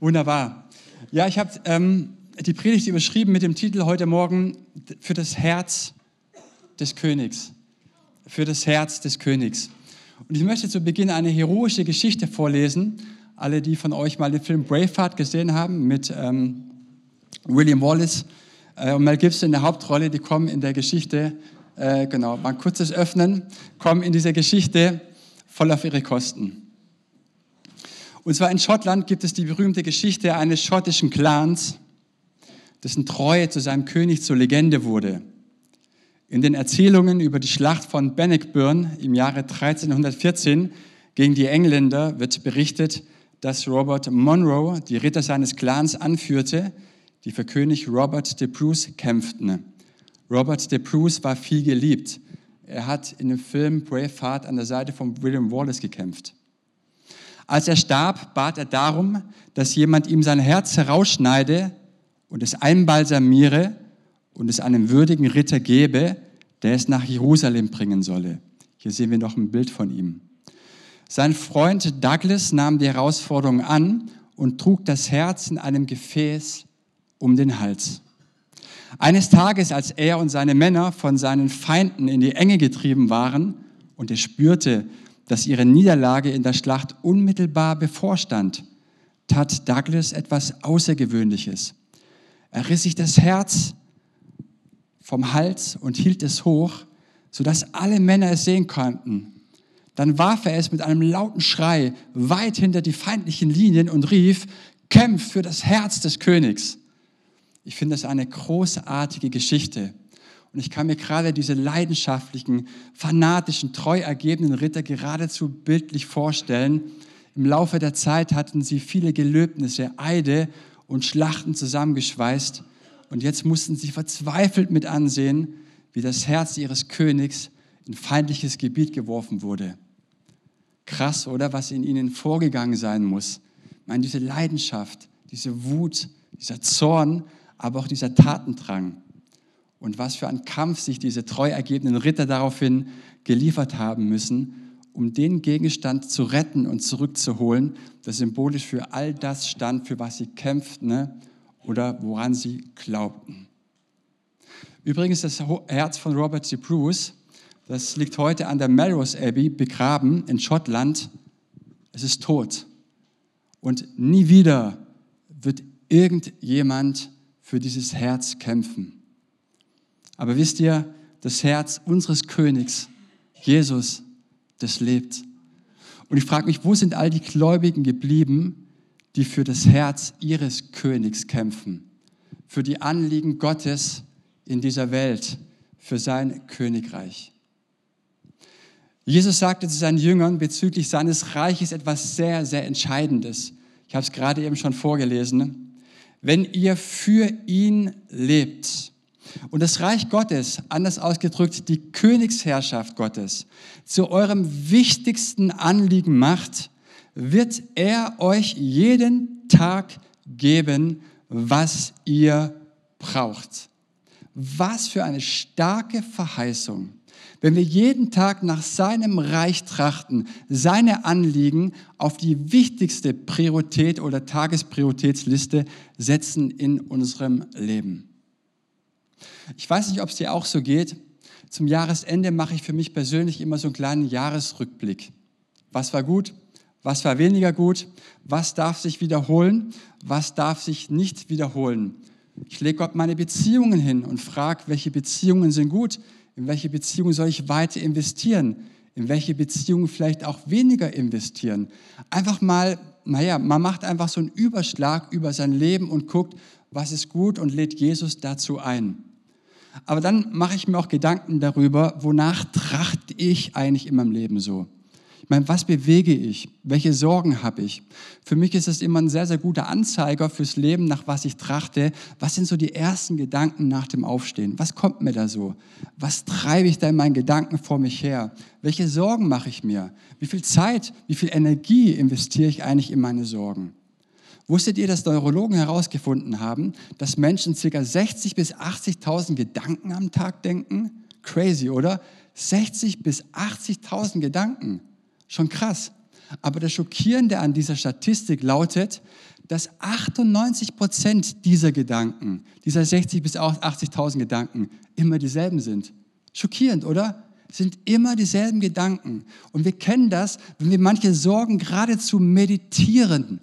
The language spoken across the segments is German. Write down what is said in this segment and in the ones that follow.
Wunderbar. Ja, ich habe ähm, die Predigt überschrieben mit dem Titel heute Morgen für das Herz des Königs. Für das Herz des Königs. Und ich möchte zu Beginn eine heroische Geschichte vorlesen. Alle, die von euch mal den Film Braveheart gesehen haben mit ähm, William Wallace äh, und Mel Gibson in der Hauptrolle, die kommen in der Geschichte, äh, genau, mal kurzes Öffnen, kommen in dieser Geschichte voll auf ihre Kosten. Und zwar in Schottland gibt es die berühmte Geschichte eines schottischen Clans, dessen Treue zu seinem König zur Legende wurde. In den Erzählungen über die Schlacht von Bannockburn im Jahre 1314 gegen die Engländer wird berichtet, dass Robert Monroe die Ritter seines Clans anführte, die für König Robert de Bruce kämpften. Robert de Bruce war viel geliebt. Er hat in dem Film Braveheart an der Seite von William Wallace gekämpft. Als er starb, bat er darum, dass jemand ihm sein Herz herausschneide und es einbalsamiere und es einem würdigen Ritter gebe, der es nach Jerusalem bringen solle. Hier sehen wir noch ein Bild von ihm. Sein Freund Douglas nahm die Herausforderung an und trug das Herz in einem Gefäß um den Hals. Eines Tages, als er und seine Männer von seinen Feinden in die Enge getrieben waren und er spürte, dass ihre Niederlage in der Schlacht unmittelbar bevorstand, tat Douglas etwas Außergewöhnliches. Er riss sich das Herz vom Hals und hielt es hoch, sodass alle Männer es sehen konnten. Dann warf er es mit einem lauten Schrei weit hinter die feindlichen Linien und rief, Kämpf für das Herz des Königs. Ich finde das eine großartige Geschichte. Und ich kann mir gerade diese leidenschaftlichen, fanatischen, treu ergebenen Ritter geradezu bildlich vorstellen. Im Laufe der Zeit hatten sie viele Gelöbnisse, Eide und Schlachten zusammengeschweißt. Und jetzt mussten sie verzweifelt mit ansehen, wie das Herz ihres Königs in feindliches Gebiet geworfen wurde. Krass, oder was in ihnen vorgegangen sein muss. Ich meine, diese Leidenschaft, diese Wut, dieser Zorn, aber auch dieser Tatendrang und was für ein Kampf sich diese treu ergebenen Ritter daraufhin geliefert haben müssen, um den Gegenstand zu retten und zurückzuholen, das symbolisch für all das stand, für was sie kämpften ne? oder woran sie glaubten. Übrigens, das Herz von Robert C. Bruce, das liegt heute an der Melrose Abbey begraben in Schottland. Es ist tot. Und nie wieder wird irgendjemand für dieses Herz kämpfen. Aber wisst ihr, das Herz unseres Königs, Jesus, das lebt. Und ich frage mich, wo sind all die Gläubigen geblieben, die für das Herz ihres Königs kämpfen, für die Anliegen Gottes in dieser Welt, für sein Königreich. Jesus sagte zu seinen Jüngern bezüglich seines Reiches etwas sehr, sehr Entscheidendes. Ich habe es gerade eben schon vorgelesen. Wenn ihr für ihn lebt, und das Reich Gottes, anders ausgedrückt die Königsherrschaft Gottes, zu eurem wichtigsten Anliegen macht, wird er euch jeden Tag geben, was ihr braucht. Was für eine starke Verheißung. Wenn wir jeden Tag nach seinem Reich trachten, seine Anliegen auf die wichtigste Priorität oder Tagesprioritätsliste setzen in unserem Leben. Ich weiß nicht, ob es dir auch so geht. Zum Jahresende mache ich für mich persönlich immer so einen kleinen Jahresrückblick. Was war gut? Was war weniger gut? Was darf sich wiederholen? Was darf sich nicht wiederholen? Ich lege Gott meine Beziehungen hin und frage, welche Beziehungen sind gut? In welche Beziehungen soll ich weiter investieren? In welche Beziehungen vielleicht auch weniger investieren? Einfach mal, naja, man macht einfach so einen Überschlag über sein Leben und guckt, was ist gut und lädt Jesus dazu ein. Aber dann mache ich mir auch Gedanken darüber, wonach trachte ich eigentlich in meinem Leben so. Ich meine, was bewege ich? Welche Sorgen habe ich? Für mich ist es immer ein sehr, sehr guter Anzeiger fürs Leben, nach was ich trachte. Was sind so die ersten Gedanken nach dem Aufstehen? Was kommt mir da so? Was treibe ich da in meinen Gedanken vor mich her? Welche Sorgen mache ich mir? Wie viel Zeit, wie viel Energie investiere ich eigentlich in meine Sorgen? Wusstet ihr, dass Neurologen herausgefunden haben, dass Menschen ca. 60.000 bis 80.000 Gedanken am Tag denken? Crazy, oder? 60.000 bis 80.000 Gedanken. Schon krass. Aber das Schockierende an dieser Statistik lautet, dass 98 Prozent dieser Gedanken, dieser 60.000 bis 80.000 Gedanken, immer dieselben sind. Schockierend, oder? sind immer dieselben Gedanken. Und wir kennen das, wenn wir manche Sorgen geradezu meditieren.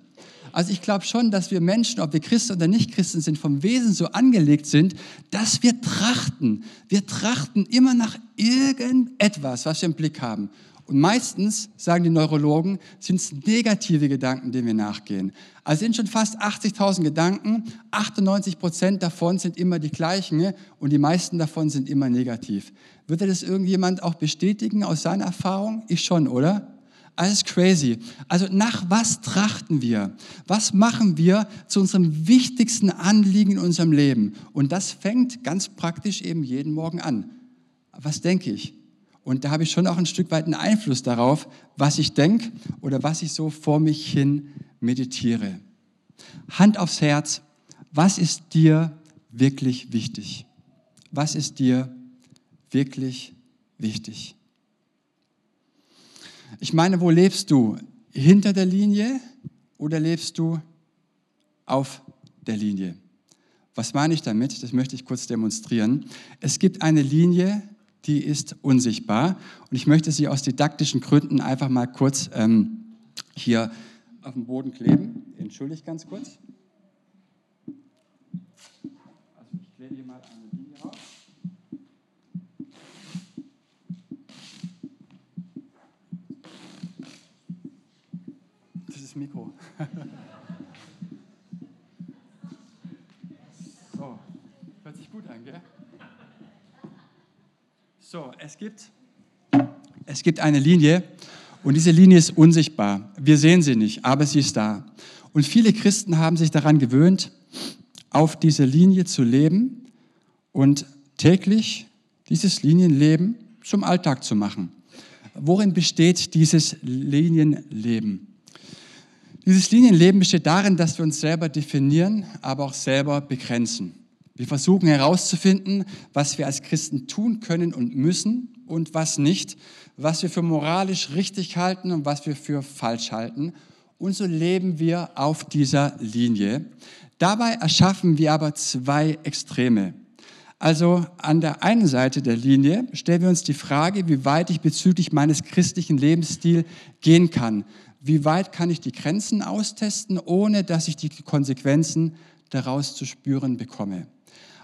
Also ich glaube schon, dass wir Menschen, ob wir Christen oder nicht Christen sind, vom Wesen so angelegt sind, dass wir trachten. Wir trachten immer nach irgendetwas, was wir im Blick haben. Und meistens, sagen die Neurologen, sind es negative Gedanken, denen wir nachgehen. Also sind schon fast 80.000 Gedanken, 98 Prozent davon sind immer die gleichen und die meisten davon sind immer negativ. Würde das irgendjemand auch bestätigen aus seiner Erfahrung? Ich schon, oder? Alles crazy. Also nach was trachten wir? Was machen wir zu unserem wichtigsten Anliegen in unserem Leben? Und das fängt ganz praktisch eben jeden Morgen an. Was denke ich? Und da habe ich schon auch ein Stück weit einen Einfluss darauf, was ich denke oder was ich so vor mich hin meditiere. Hand aufs Herz, was ist dir wirklich wichtig? Was ist dir wirklich wichtig? Ich meine, wo lebst du? Hinter der Linie oder lebst du auf der Linie? Was meine ich damit? Das möchte ich kurz demonstrieren. Es gibt eine Linie, die ist unsichtbar. Und ich möchte sie aus didaktischen Gründen einfach mal kurz ähm, hier auf den Boden kleben. Entschuldigt ganz kurz. Also ich klebe hier mal eine Linie raus. Das Mikro. so, hört sich gut an, gell? So, es gibt, es gibt eine Linie und diese Linie ist unsichtbar. Wir sehen sie nicht, aber sie ist da. Und viele Christen haben sich daran gewöhnt, auf diese Linie zu leben und täglich dieses Linienleben zum Alltag zu machen. Worin besteht dieses Linienleben? Dieses Linienleben besteht darin, dass wir uns selber definieren, aber auch selber begrenzen. Wir versuchen herauszufinden, was wir als Christen tun können und müssen und was nicht, was wir für moralisch richtig halten und was wir für falsch halten. Und so leben wir auf dieser Linie. Dabei erschaffen wir aber zwei Extreme. Also an der einen Seite der Linie stellen wir uns die Frage, wie weit ich bezüglich meines christlichen Lebensstils gehen kann. Wie weit kann ich die Grenzen austesten, ohne dass ich die Konsequenzen daraus zu spüren bekomme.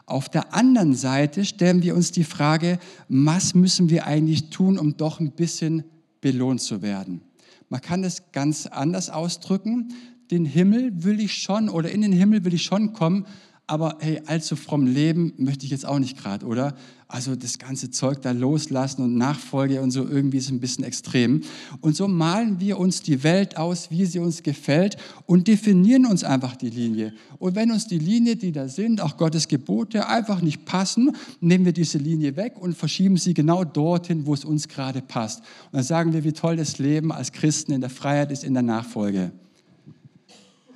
Auf der anderen Seite stellen wir uns die Frage, was müssen wir eigentlich tun, um doch ein bisschen belohnt zu werden? Man kann es ganz anders ausdrücken. Den Himmel will ich schon oder in den Himmel will ich schon kommen, aber hey, allzu fromm leben möchte ich jetzt auch nicht gerade, oder? Also das ganze Zeug da loslassen und Nachfolge und so irgendwie ist ein bisschen extrem. Und so malen wir uns die Welt aus, wie sie uns gefällt und definieren uns einfach die Linie. Und wenn uns die Linie, die da sind, auch Gottes Gebote einfach nicht passen, nehmen wir diese Linie weg und verschieben sie genau dorthin, wo es uns gerade passt. Und dann sagen wir, wie toll das Leben als Christen in der Freiheit ist, in der Nachfolge.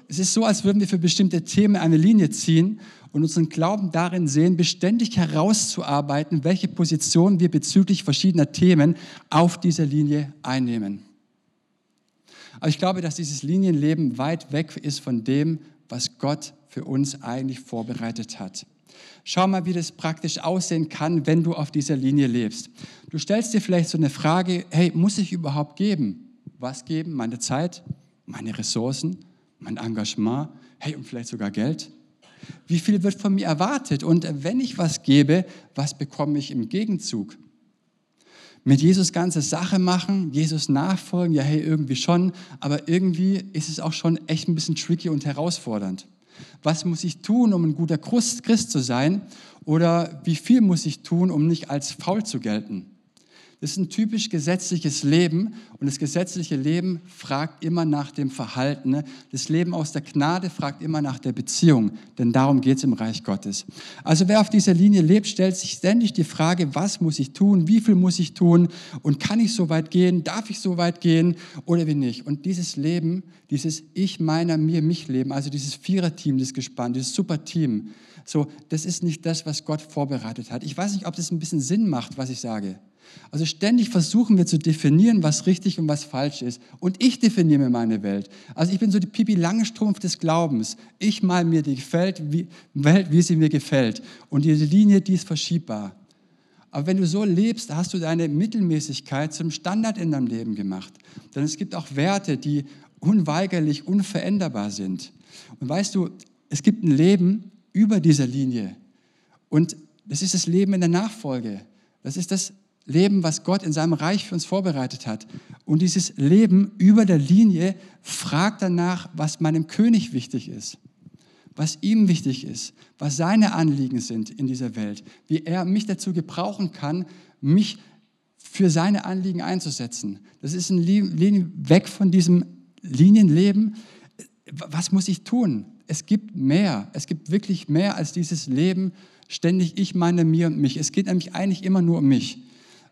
Es ist so, als würden wir für bestimmte Themen eine Linie ziehen und unseren Glauben darin sehen, beständig herauszuarbeiten, welche Position wir bezüglich verschiedener Themen auf dieser Linie einnehmen. Aber ich glaube, dass dieses Linienleben weit weg ist von dem, was Gott für uns eigentlich vorbereitet hat. Schau mal, wie das praktisch aussehen kann, wenn du auf dieser Linie lebst. Du stellst dir vielleicht so eine Frage, hey, muss ich überhaupt geben? Was geben? Meine Zeit, meine Ressourcen, mein Engagement, hey, und vielleicht sogar Geld? Wie viel wird von mir erwartet? Und wenn ich was gebe, was bekomme ich im Gegenzug? Mit Jesus ganze Sache machen, Jesus nachfolgen, ja, hey, irgendwie schon, aber irgendwie ist es auch schon echt ein bisschen tricky und herausfordernd. Was muss ich tun, um ein guter Christ zu sein? Oder wie viel muss ich tun, um nicht als faul zu gelten? Das ist ein typisch gesetzliches Leben und das gesetzliche Leben fragt immer nach dem Verhalten. Ne? Das Leben aus der Gnade fragt immer nach der Beziehung, denn darum geht es im Reich Gottes. Also wer auf dieser Linie lebt, stellt sich ständig die Frage, was muss ich tun, wie viel muss ich tun und kann ich so weit gehen, darf ich so weit gehen oder wie nicht. Und dieses Leben, dieses Ich, meiner, mir, mich Leben, also dieses Viererteam, das Gespann, dieses Superteam, so, das ist nicht das, was Gott vorbereitet hat. Ich weiß nicht, ob das ein bisschen Sinn macht, was ich sage. Also ständig versuchen wir zu definieren, was richtig und was falsch ist. Und ich definiere mir meine Welt. Also ich bin so die Pipi Langstrumpf des Glaubens. Ich mal mir die Welt, wie, Welt, wie sie mir gefällt. Und diese Linie, die ist verschiebbar. Aber wenn du so lebst, hast du deine Mittelmäßigkeit zum Standard in deinem Leben gemacht. Denn es gibt auch Werte, die unweigerlich, unveränderbar sind. Und weißt du, es gibt ein Leben über dieser Linie. Und das ist das Leben in der Nachfolge. Das ist das Leben, was Gott in seinem Reich für uns vorbereitet hat. Und dieses Leben über der Linie fragt danach, was meinem König wichtig ist, was ihm wichtig ist, was seine Anliegen sind in dieser Welt, wie er mich dazu gebrauchen kann, mich für seine Anliegen einzusetzen. Das ist ein Linie weg von diesem Linienleben. Was muss ich tun? Es gibt mehr. Es gibt wirklich mehr als dieses Leben. Ständig ich, meine, mir und mich. Es geht nämlich eigentlich immer nur um mich.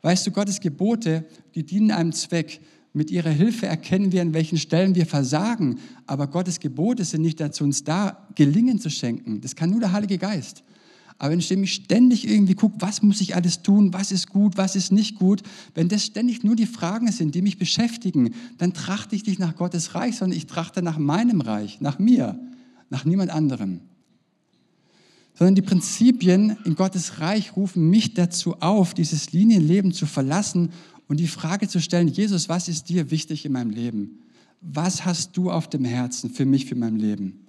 Weißt du, Gottes Gebote, die dienen einem Zweck. Mit ihrer Hilfe erkennen wir, an welchen Stellen wir versagen. Aber Gottes Gebote sind nicht dazu, uns da Gelingen zu schenken. Das kann nur der Heilige Geist. Aber wenn ich nämlich ständig irgendwie gucke, was muss ich alles tun, was ist gut, was ist nicht gut, wenn das ständig nur die Fragen sind, die mich beschäftigen, dann trachte ich nicht nach Gottes Reich, sondern ich trachte nach meinem Reich, nach mir, nach niemand anderem. Sondern die Prinzipien in Gottes Reich rufen mich dazu auf, dieses Linienleben zu verlassen und die Frage zu stellen, Jesus, was ist dir wichtig in meinem Leben? Was hast du auf dem Herzen für mich, für mein Leben?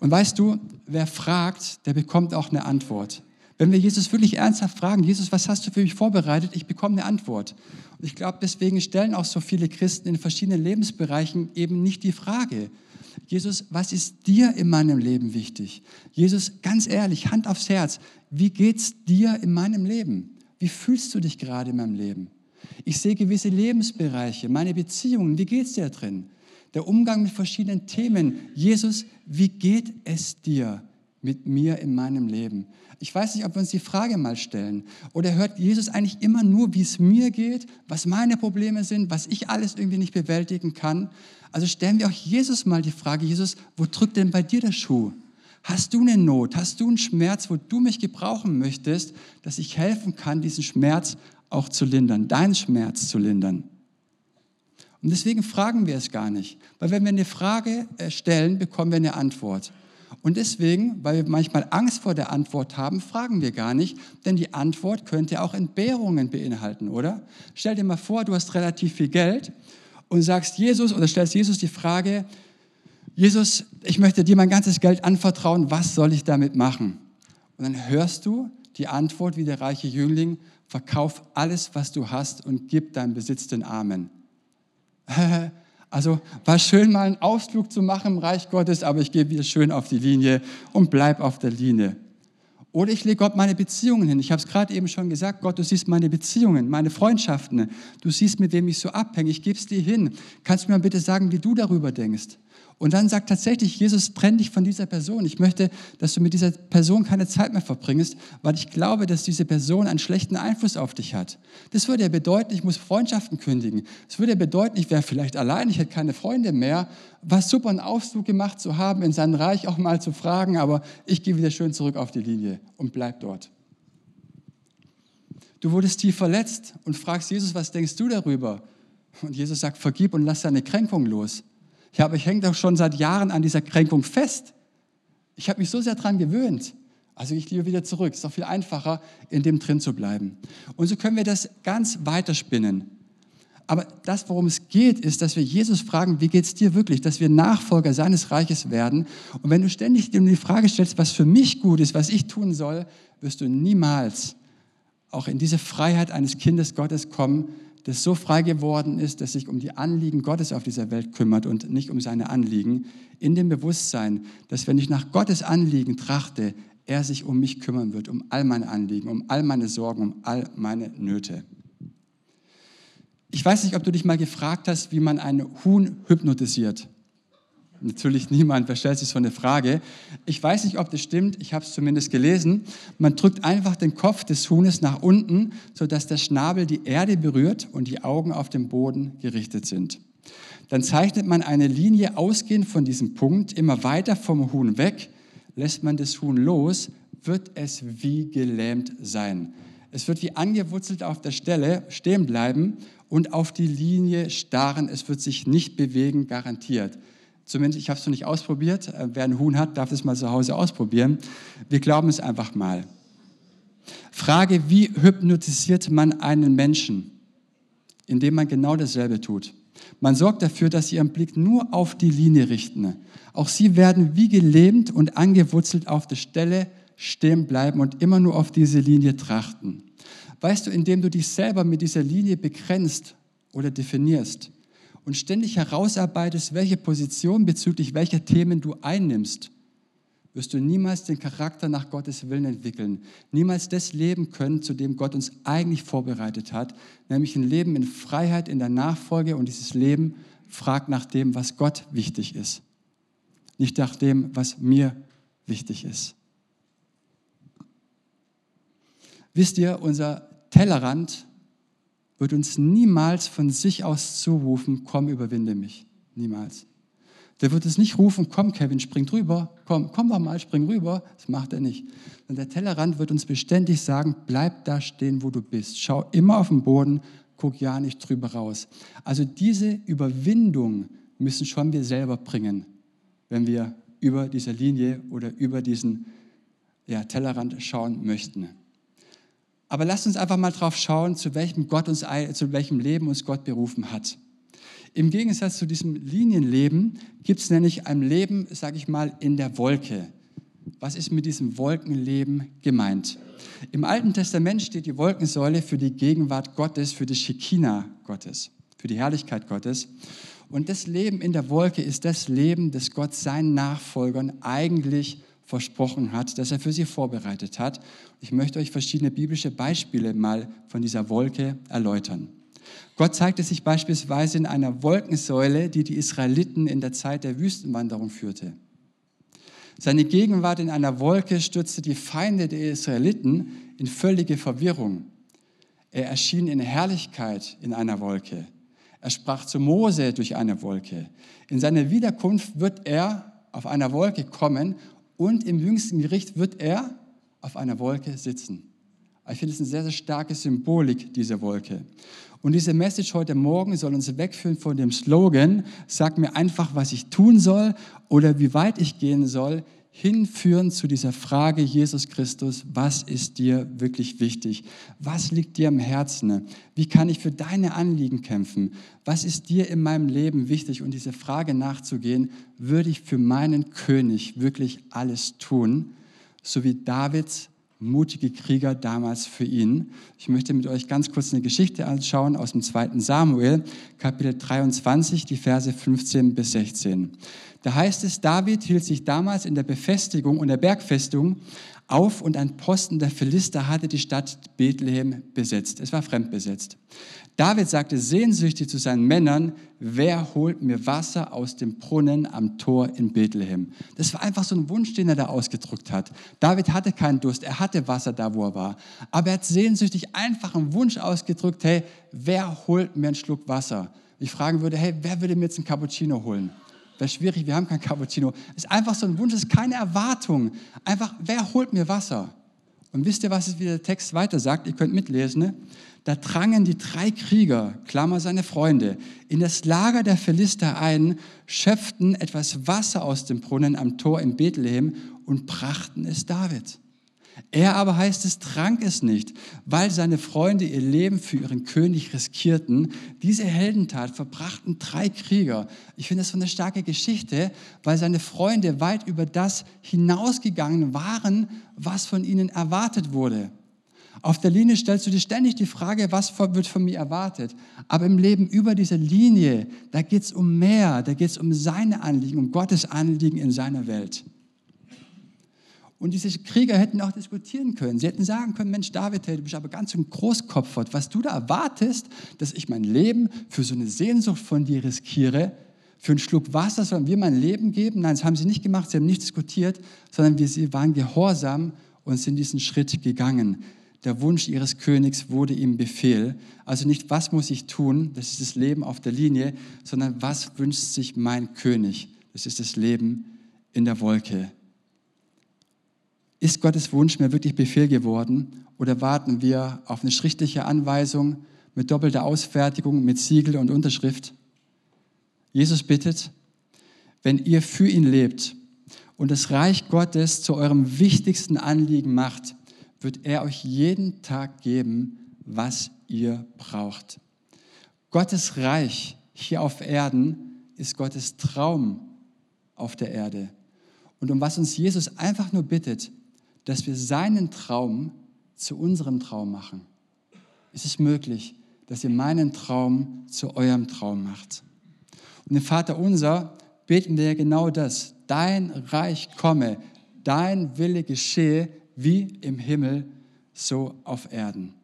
Und weißt du, wer fragt, der bekommt auch eine Antwort. Wenn wir Jesus wirklich ernsthaft fragen, Jesus, was hast du für mich vorbereitet? Ich bekomme eine Antwort. Und ich glaube, deswegen stellen auch so viele Christen in verschiedenen Lebensbereichen eben nicht die Frage, Jesus, was ist dir in meinem Leben wichtig? Jesus, ganz ehrlich, Hand aufs Herz, wie geht's dir in meinem Leben? Wie fühlst du dich gerade in meinem Leben? Ich sehe gewisse Lebensbereiche, meine Beziehungen, wie geht's dir drin? der Umgang mit verschiedenen Themen. Jesus, wie geht es dir mit mir in meinem Leben? Ich weiß nicht, ob wir uns die Frage mal stellen. Oder hört Jesus eigentlich immer nur, wie es mir geht, was meine Probleme sind, was ich alles irgendwie nicht bewältigen kann? Also stellen wir auch Jesus mal die Frage, Jesus, wo drückt denn bei dir der Schuh? Hast du eine Not? Hast du einen Schmerz, wo du mich gebrauchen möchtest, dass ich helfen kann, diesen Schmerz auch zu lindern, deinen Schmerz zu lindern? Und deswegen fragen wir es gar nicht. Weil wenn wir eine Frage äh, stellen, bekommen wir eine Antwort. Und deswegen, weil wir manchmal Angst vor der Antwort haben, fragen wir gar nicht, denn die Antwort könnte auch Entbehrungen beinhalten, oder? Stell dir mal vor, du hast relativ viel Geld und sagst Jesus oder stellst Jesus die Frage, Jesus, ich möchte dir mein ganzes Geld anvertrauen, was soll ich damit machen? Und dann hörst du die Antwort wie der reiche Jüngling, verkauf alles, was du hast und gib deinen Besitz den Armen. Also war schön, mal einen Ausflug zu machen im Reich Gottes, aber ich gehe wieder schön auf die Linie und bleib auf der Linie. Oder ich lege Gott meine Beziehungen hin. Ich habe es gerade eben schon gesagt, Gott, du siehst meine Beziehungen, meine Freundschaften. Du siehst, mit wem ich so abhänge. Ich gebe es dir hin. Kannst du mir bitte sagen, wie du darüber denkst? Und dann sagt tatsächlich Jesus, trenn dich von dieser Person. Ich möchte, dass du mit dieser Person keine Zeit mehr verbringst, weil ich glaube, dass diese Person einen schlechten Einfluss auf dich hat. Das würde ja bedeuten, ich muss Freundschaften kündigen. Das würde ja bedeuten, ich wäre vielleicht allein, ich hätte keine Freunde mehr. War super, einen Ausflug gemacht zu haben, in sein Reich auch mal zu fragen, aber ich gehe wieder schön zurück auf die Linie und bleib dort. Du wurdest tief verletzt und fragst Jesus, was denkst du darüber? Und Jesus sagt, vergib und lass deine Kränkung los. Ja, aber ich hänge doch schon seit Jahren an dieser Kränkung fest. Ich habe mich so sehr daran gewöhnt. Also ich liebe wieder zurück. Es ist doch viel einfacher, in dem drin zu bleiben. Und so können wir das ganz weiterspinnen. Aber das, worum es geht, ist, dass wir Jesus fragen, wie geht es dir wirklich? Dass wir Nachfolger seines Reiches werden. Und wenn du ständig dir die Frage stellst, was für mich gut ist, was ich tun soll, wirst du niemals auch in diese Freiheit eines Kindes Gottes kommen, das so frei geworden ist, dass sich um die Anliegen Gottes auf dieser Welt kümmert und nicht um seine Anliegen, in dem Bewusstsein, dass wenn ich nach Gottes Anliegen trachte, er sich um mich kümmern wird, um all meine Anliegen, um all meine Sorgen, um all meine Nöte. Ich weiß nicht, ob du dich mal gefragt hast, wie man einen Huhn hypnotisiert natürlich niemand, wer stellt sich so eine Frage? Ich weiß nicht, ob das stimmt, ich habe es zumindest gelesen. Man drückt einfach den Kopf des Huhnes nach unten, sodass der Schnabel die Erde berührt und die Augen auf den Boden gerichtet sind. Dann zeichnet man eine Linie ausgehend von diesem Punkt immer weiter vom Huhn weg. Lässt man das Huhn los, wird es wie gelähmt sein. Es wird wie angewurzelt auf der Stelle stehen bleiben und auf die Linie starren. Es wird sich nicht bewegen, garantiert. Zumindest, ich habe es noch nicht ausprobiert. Äh, wer ein Huhn hat, darf es mal zu Hause ausprobieren. Wir glauben es einfach mal. Frage, wie hypnotisiert man einen Menschen? Indem man genau dasselbe tut. Man sorgt dafür, dass sie ihren Blick nur auf die Linie richten. Auch sie werden wie gelähmt und angewurzelt auf der Stelle stehen bleiben und immer nur auf diese Linie trachten. Weißt du, indem du dich selber mit dieser Linie begrenzt oder definierst und ständig herausarbeitest, welche Position bezüglich welcher Themen du einnimmst, wirst du niemals den Charakter nach Gottes Willen entwickeln, niemals das leben können, zu dem Gott uns eigentlich vorbereitet hat, nämlich ein Leben in Freiheit, in der Nachfolge und dieses Leben fragt nach dem, was Gott wichtig ist, nicht nach dem, was mir wichtig ist. Wisst ihr, unser Tellerrand wird uns niemals von sich aus zurufen, komm, überwinde mich. Niemals. Der wird es nicht rufen, komm Kevin, spring rüber, komm, komm doch mal, spring rüber. Das macht er nicht. Und der Tellerrand wird uns beständig sagen, bleib da stehen, wo du bist. Schau immer auf den Boden, guck ja nicht drüber raus. Also diese Überwindung müssen schon wir selber bringen, wenn wir über diese Linie oder über diesen ja, Tellerrand schauen möchten. Aber lasst uns einfach mal drauf schauen, zu welchem, Gott uns, zu welchem Leben uns Gott berufen hat. Im Gegensatz zu diesem Linienleben gibt es nämlich ein Leben, sage ich mal, in der Wolke. Was ist mit diesem Wolkenleben gemeint? Im Alten Testament steht die Wolkensäule für die Gegenwart Gottes, für die Shekinah Gottes, für die Herrlichkeit Gottes. Und das Leben in der Wolke ist das Leben, das Gott seinen Nachfolgern eigentlich versprochen hat, das er für sie vorbereitet hat. Ich möchte euch verschiedene biblische Beispiele mal von dieser Wolke erläutern. Gott zeigte sich beispielsweise in einer Wolkensäule, die die Israeliten in der Zeit der Wüstenwanderung führte. Seine Gegenwart in einer Wolke stürzte die Feinde der Israeliten in völlige Verwirrung. Er erschien in Herrlichkeit in einer Wolke. Er sprach zu Mose durch eine Wolke. In seiner Wiederkunft wird er auf einer Wolke kommen und im jüngsten Gericht wird er auf einer Wolke sitzen. Ich finde es eine sehr, sehr starke Symbolik, diese Wolke. Und diese Message heute Morgen soll uns wegführen von dem Slogan, sag mir einfach, was ich tun soll oder wie weit ich gehen soll, hinführen zu dieser Frage, Jesus Christus, was ist dir wirklich wichtig? Was liegt dir am Herzen? Wie kann ich für deine Anliegen kämpfen? Was ist dir in meinem Leben wichtig? Und diese Frage nachzugehen, würde ich für meinen König wirklich alles tun? So wie Davids mutige Krieger damals für ihn. Ich möchte mit euch ganz kurz eine Geschichte anschauen aus dem 2. Samuel, Kapitel 23, die Verse 15 bis 16. Da heißt es, David hielt sich damals in der Befestigung und der Bergfestung auf und ein Posten der Philister hatte die Stadt Bethlehem besetzt. Es war fremdbesetzt. David sagte sehnsüchtig zu seinen Männern, wer holt mir Wasser aus dem Brunnen am Tor in Bethlehem? Das war einfach so ein Wunsch, den er da ausgedrückt hat. David hatte keinen Durst, er hatte Wasser da, wo er war. Aber er hat sehnsüchtig einfach einen Wunsch ausgedrückt, hey, wer holt mir einen Schluck Wasser? Ich fragen würde, hey, wer würde mir jetzt einen Cappuccino holen? Wäre schwierig, wir haben kein Cappuccino. Es ist einfach so ein Wunsch, es ist keine Erwartung. Einfach, wer holt mir Wasser? Und wisst ihr, was es wie der Text weiter sagt? Ihr könnt mitlesen. Ne? Da drangen die drei Krieger, Klammer seine Freunde, in das Lager der Philister ein, schöpften etwas Wasser aus dem Brunnen am Tor in Bethlehem und brachten es David. Er aber heißt es, trank es nicht, weil seine Freunde ihr Leben für ihren König riskierten. Diese Heldentat verbrachten drei Krieger. Ich finde das so eine starke Geschichte, weil seine Freunde weit über das hinausgegangen waren, was von ihnen erwartet wurde. Auf der Linie stellst du dir ständig die Frage, was wird von mir erwartet. Aber im Leben über dieser Linie, da geht es um mehr, da geht es um seine Anliegen, um Gottes Anliegen in seiner Welt. Und diese Krieger hätten auch diskutieren können. Sie hätten sagen können, Mensch, David, du bist aber ganz ein Großkopfert. Was du da erwartest, dass ich mein Leben für so eine Sehnsucht von dir riskiere, für einen Schluck Wasser sollen wir mein Leben geben? Nein, das haben sie nicht gemacht, sie haben nicht diskutiert, sondern wir, sie waren gehorsam und sind diesen Schritt gegangen. Der Wunsch ihres Königs wurde ihm Befehl. Also nicht, was muss ich tun, das ist das Leben auf der Linie, sondern was wünscht sich mein König? Das ist das Leben in der Wolke. Ist Gottes Wunsch mir wirklich Befehl geworden oder warten wir auf eine schriftliche Anweisung mit doppelter Ausfertigung, mit Siegel und Unterschrift? Jesus bittet, wenn ihr für ihn lebt und das Reich Gottes zu eurem wichtigsten Anliegen macht, wird er euch jeden Tag geben, was ihr braucht. Gottes Reich hier auf Erden ist Gottes Traum auf der Erde. Und um was uns Jesus einfach nur bittet, dass wir seinen Traum zu unserem Traum machen. Ist es möglich, dass ihr meinen Traum zu eurem Traum macht? Und im Vater unser beten wir genau das. Dein Reich komme, dein Wille geschehe, wie im Himmel, so auf Erden.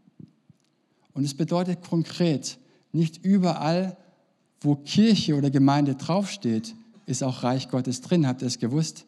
Und es bedeutet konkret, nicht überall, wo Kirche oder Gemeinde draufsteht, ist auch Reich Gottes drin. Habt ihr es gewusst?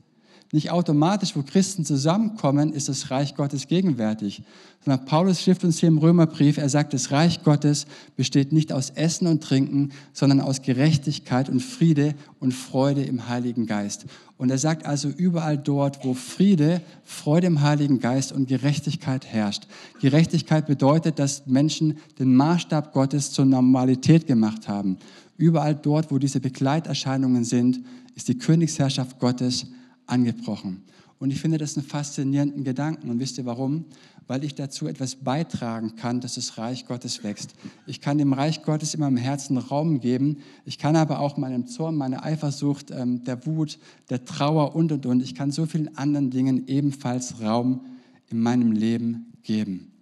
Nicht automatisch, wo Christen zusammenkommen, ist das Reich Gottes gegenwärtig. Sondern Paulus schrift uns hier im Römerbrief, er sagt, das Reich Gottes besteht nicht aus Essen und Trinken, sondern aus Gerechtigkeit und Friede und Freude im Heiligen Geist. Und er sagt also überall dort, wo Friede, Freude im Heiligen Geist und Gerechtigkeit herrscht. Gerechtigkeit bedeutet, dass Menschen den Maßstab Gottes zur Normalität gemacht haben. Überall dort, wo diese Begleiterscheinungen sind, ist die Königsherrschaft Gottes angebrochen. Und ich finde das einen faszinierenden Gedanken. Und wisst ihr warum? Weil ich dazu etwas beitragen kann, dass das Reich Gottes wächst. Ich kann dem Reich Gottes in meinem Herzen Raum geben. Ich kann aber auch meinem Zorn, meiner Eifersucht, ähm, der Wut, der Trauer und, und, und. Ich kann so vielen anderen Dingen ebenfalls Raum in meinem Leben geben.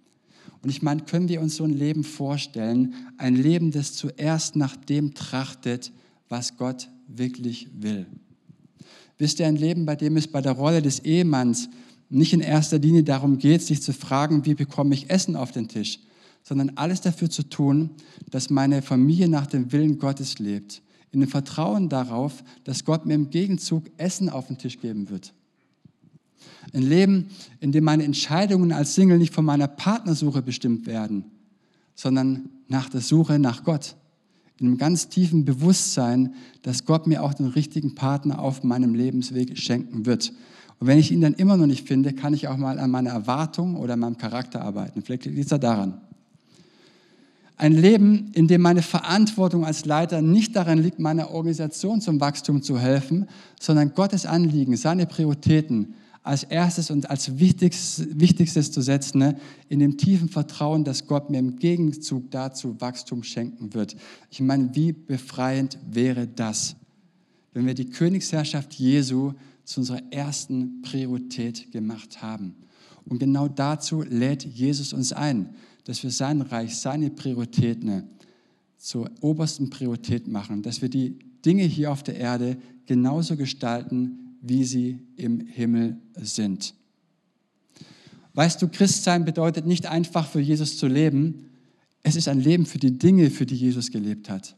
Und ich meine, können wir uns so ein Leben vorstellen? Ein Leben, das zuerst nach dem trachtet, was Gott wirklich will. Wisst ihr, ein Leben, bei dem es bei der Rolle des Ehemanns nicht in erster Linie darum geht, sich zu fragen, wie bekomme ich Essen auf den Tisch, sondern alles dafür zu tun, dass meine Familie nach dem Willen Gottes lebt, in dem Vertrauen darauf, dass Gott mir im Gegenzug Essen auf den Tisch geben wird. Ein Leben, in dem meine Entscheidungen als Single nicht von meiner Partnersuche bestimmt werden, sondern nach der Suche nach Gott einem ganz tiefen Bewusstsein, dass Gott mir auch den richtigen Partner auf meinem Lebensweg schenken wird. Und wenn ich ihn dann immer noch nicht finde, kann ich auch mal an meiner Erwartung oder meinem Charakter arbeiten. Vielleicht liegt es da daran. Ein Leben, in dem meine Verantwortung als Leiter nicht darin liegt, meiner Organisation zum Wachstum zu helfen, sondern Gottes Anliegen, seine Prioritäten, als erstes und als wichtigstes, wichtigstes zu setzen, ne? in dem tiefen Vertrauen, dass Gott mir im Gegenzug dazu Wachstum schenken wird. Ich meine, wie befreiend wäre das, wenn wir die Königsherrschaft Jesu zu unserer ersten Priorität gemacht haben. Und genau dazu lädt Jesus uns ein, dass wir sein Reich, seine Prioritäten ne, zur obersten Priorität machen, dass wir die Dinge hier auf der Erde genauso gestalten, wie sie im Himmel sind. Weißt du, Christsein bedeutet nicht einfach für Jesus zu leben, es ist ein Leben für die Dinge, für die Jesus gelebt hat.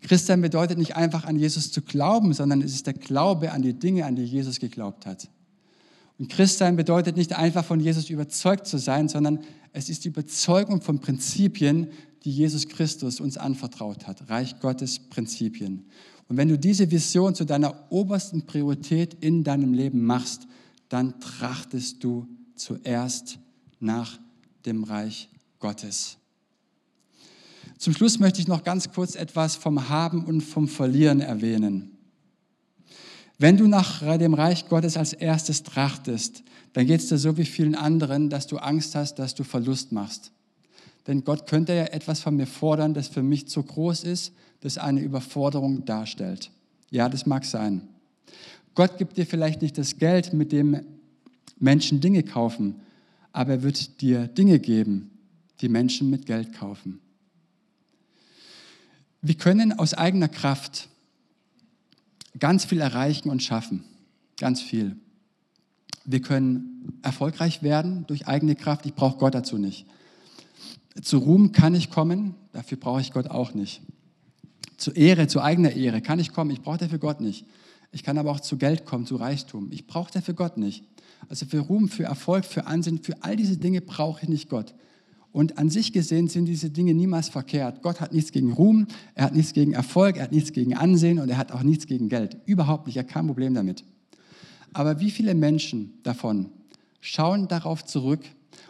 Christsein bedeutet nicht einfach an Jesus zu glauben, sondern es ist der Glaube an die Dinge, an die Jesus geglaubt hat. Und Christsein bedeutet nicht einfach von Jesus überzeugt zu sein, sondern es ist die Überzeugung von Prinzipien, die Jesus Christus uns anvertraut hat. Reich Gottes Prinzipien. Und wenn du diese Vision zu deiner obersten Priorität in deinem Leben machst, dann trachtest du zuerst nach dem Reich Gottes. Zum Schluss möchte ich noch ganz kurz etwas vom Haben und vom Verlieren erwähnen. Wenn du nach dem Reich Gottes als erstes trachtest, dann geht es dir so wie vielen anderen, dass du Angst hast, dass du Verlust machst. Denn Gott könnte ja etwas von mir fordern, das für mich zu groß ist, das eine Überforderung darstellt. Ja, das mag sein. Gott gibt dir vielleicht nicht das Geld, mit dem Menschen Dinge kaufen, aber er wird dir Dinge geben, die Menschen mit Geld kaufen. Wir können aus eigener Kraft ganz viel erreichen und schaffen. Ganz viel. Wir können erfolgreich werden durch eigene Kraft. Ich brauche Gott dazu nicht. Zu Ruhm kann ich kommen, dafür brauche ich Gott auch nicht. Zu Ehre, zu eigener Ehre kann ich kommen, ich brauche dafür Gott nicht. Ich kann aber auch zu Geld kommen, zu Reichtum. Ich brauche dafür Gott nicht. Also für Ruhm, für Erfolg, für Ansehen, für all diese Dinge brauche ich nicht Gott. Und an sich gesehen sind diese Dinge niemals verkehrt. Gott hat nichts gegen Ruhm, er hat nichts gegen Erfolg, er hat nichts gegen Ansehen und er hat auch nichts gegen Geld. Überhaupt nicht, er hat kein Problem damit. Aber wie viele Menschen davon schauen darauf zurück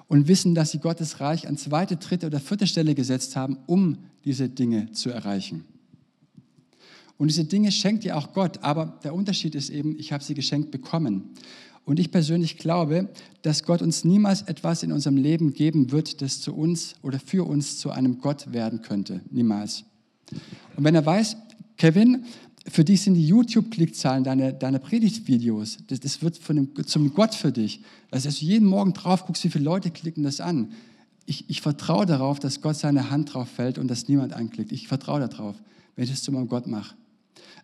und wissen, dass sie Gottes Reich an zweite, dritte oder vierte Stelle gesetzt haben, um diese Dinge zu erreichen? Und diese Dinge schenkt dir auch Gott, aber der Unterschied ist eben, ich habe sie geschenkt bekommen. Und ich persönlich glaube, dass Gott uns niemals etwas in unserem Leben geben wird, das zu uns oder für uns zu einem Gott werden könnte. Niemals. Und wenn er weiß, Kevin, für dich sind die YouTube-Klickzahlen deine, deine Predigtvideos, das, das wird von dem, zum Gott für dich. Also, dass du jeden Morgen drauf guckst, wie viele Leute klicken das an. Ich, ich vertraue darauf, dass Gott seine Hand drauf fällt und dass niemand anklickt. Ich vertraue darauf, wenn ich das zu meinem Gott mache.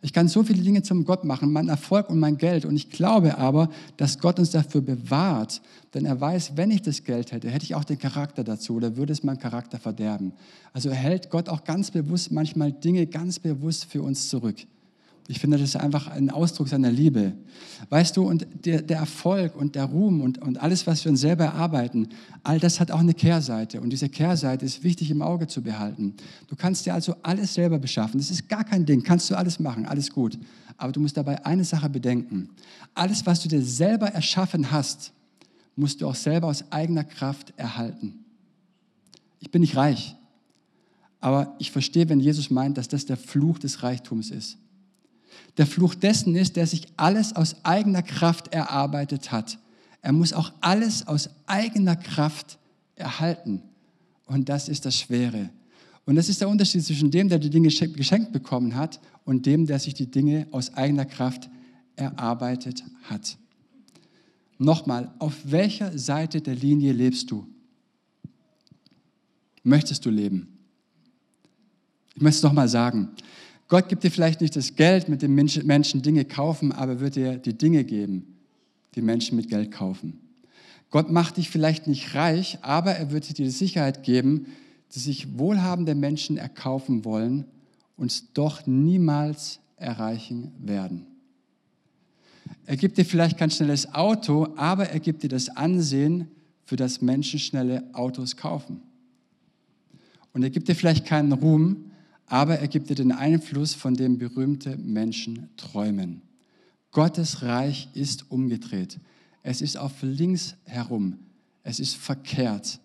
Ich kann so viele Dinge zum Gott machen, mein Erfolg und mein Geld. Und ich glaube aber, dass Gott uns dafür bewahrt. Denn er weiß, wenn ich das Geld hätte, hätte ich auch den Charakter dazu oder würde es meinen Charakter verderben. Also hält Gott auch ganz bewusst manchmal Dinge ganz bewusst für uns zurück. Ich finde, das ist einfach ein Ausdruck seiner Liebe. Weißt du, und der, der, Erfolg und der Ruhm und, und alles, was wir uns selber erarbeiten, all das hat auch eine Kehrseite. Und diese Kehrseite ist wichtig im Auge zu behalten. Du kannst dir also alles selber beschaffen. Das ist gar kein Ding. Kannst du alles machen, alles gut. Aber du musst dabei eine Sache bedenken. Alles, was du dir selber erschaffen hast, musst du auch selber aus eigener Kraft erhalten. Ich bin nicht reich. Aber ich verstehe, wenn Jesus meint, dass das der Fluch des Reichtums ist. Der Fluch dessen ist, der sich alles aus eigener Kraft erarbeitet hat. Er muss auch alles aus eigener Kraft erhalten. Und das ist das Schwere. Und das ist der Unterschied zwischen dem, der die Dinge geschenkt bekommen hat, und dem, der sich die Dinge aus eigener Kraft erarbeitet hat. Nochmal, auf welcher Seite der Linie lebst du? Möchtest du leben? Ich möchte es nochmal sagen. Gott gibt dir vielleicht nicht das Geld, mit dem Menschen Dinge kaufen, aber wird dir die Dinge geben, die Menschen mit Geld kaufen. Gott macht dich vielleicht nicht reich, aber er wird dir die Sicherheit geben, dass sich wohlhabende Menschen erkaufen wollen und doch niemals erreichen werden. Er gibt dir vielleicht kein schnelles Auto, aber er gibt dir das Ansehen, für das Menschen schnelle Autos kaufen. Und er gibt dir vielleicht keinen Ruhm, aber er gibt dir den Einfluss, von dem berühmte Menschen träumen. Gottes Reich ist umgedreht. Es ist auf links herum. Es ist verkehrt.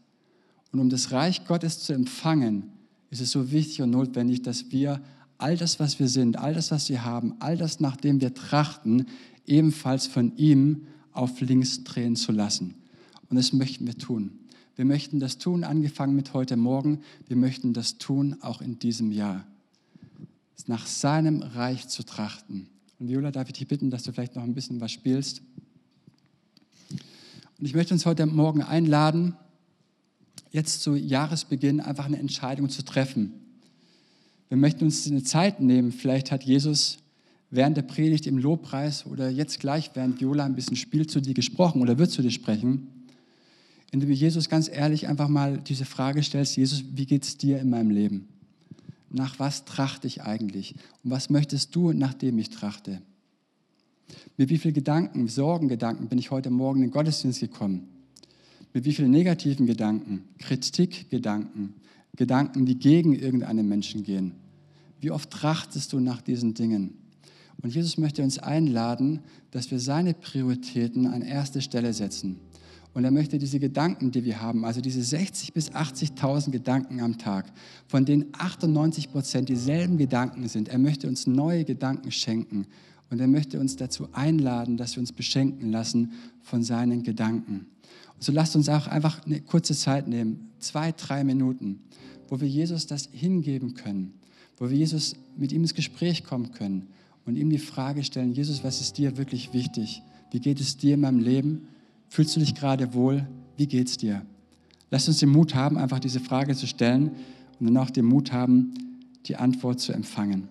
Und um das Reich Gottes zu empfangen, ist es so wichtig und notwendig, dass wir all das, was wir sind, all das, was wir haben, all das, nach dem wir trachten, ebenfalls von ihm auf links drehen zu lassen. Und das möchten wir tun. Wir möchten das tun, angefangen mit heute Morgen. Wir möchten das tun, auch in diesem Jahr. Nach seinem Reich zu trachten. Und Viola, darf ich dich bitten, dass du vielleicht noch ein bisschen was spielst? Und ich möchte uns heute Morgen einladen, jetzt zu Jahresbeginn einfach eine Entscheidung zu treffen. Wir möchten uns eine Zeit nehmen. Vielleicht hat Jesus während der Predigt im Lobpreis oder jetzt gleich, während Viola ein bisschen spielt, zu dir gesprochen oder wird zu dir sprechen indem du Jesus ganz ehrlich einfach mal diese Frage stellst, Jesus, wie geht es dir in meinem Leben? Nach was trachte ich eigentlich? Und was möchtest du, nachdem ich trachte? Mit wie vielen Gedanken, Sorgengedanken bin ich heute Morgen in den Gottesdienst gekommen? Mit wie vielen negativen Gedanken, Kritikgedanken, Gedanken, die gegen irgendeinen Menschen gehen? Wie oft trachtest du nach diesen Dingen? Und Jesus möchte uns einladen, dass wir seine Prioritäten an erste Stelle setzen. Und er möchte diese Gedanken, die wir haben, also diese 60.000 bis 80.000 Gedanken am Tag, von denen 98 Prozent dieselben Gedanken sind, er möchte uns neue Gedanken schenken. Und er möchte uns dazu einladen, dass wir uns beschenken lassen von seinen Gedanken. Und so lasst uns auch einfach eine kurze Zeit nehmen, zwei, drei Minuten, wo wir Jesus das hingeben können, wo wir Jesus mit ihm ins Gespräch kommen können und ihm die Frage stellen, Jesus, was ist dir wirklich wichtig? Wie geht es dir in meinem Leben? Fühlst du dich gerade wohl? Wie geht's dir? Lass uns den Mut haben, einfach diese Frage zu stellen und dann auch den Mut haben, die Antwort zu empfangen.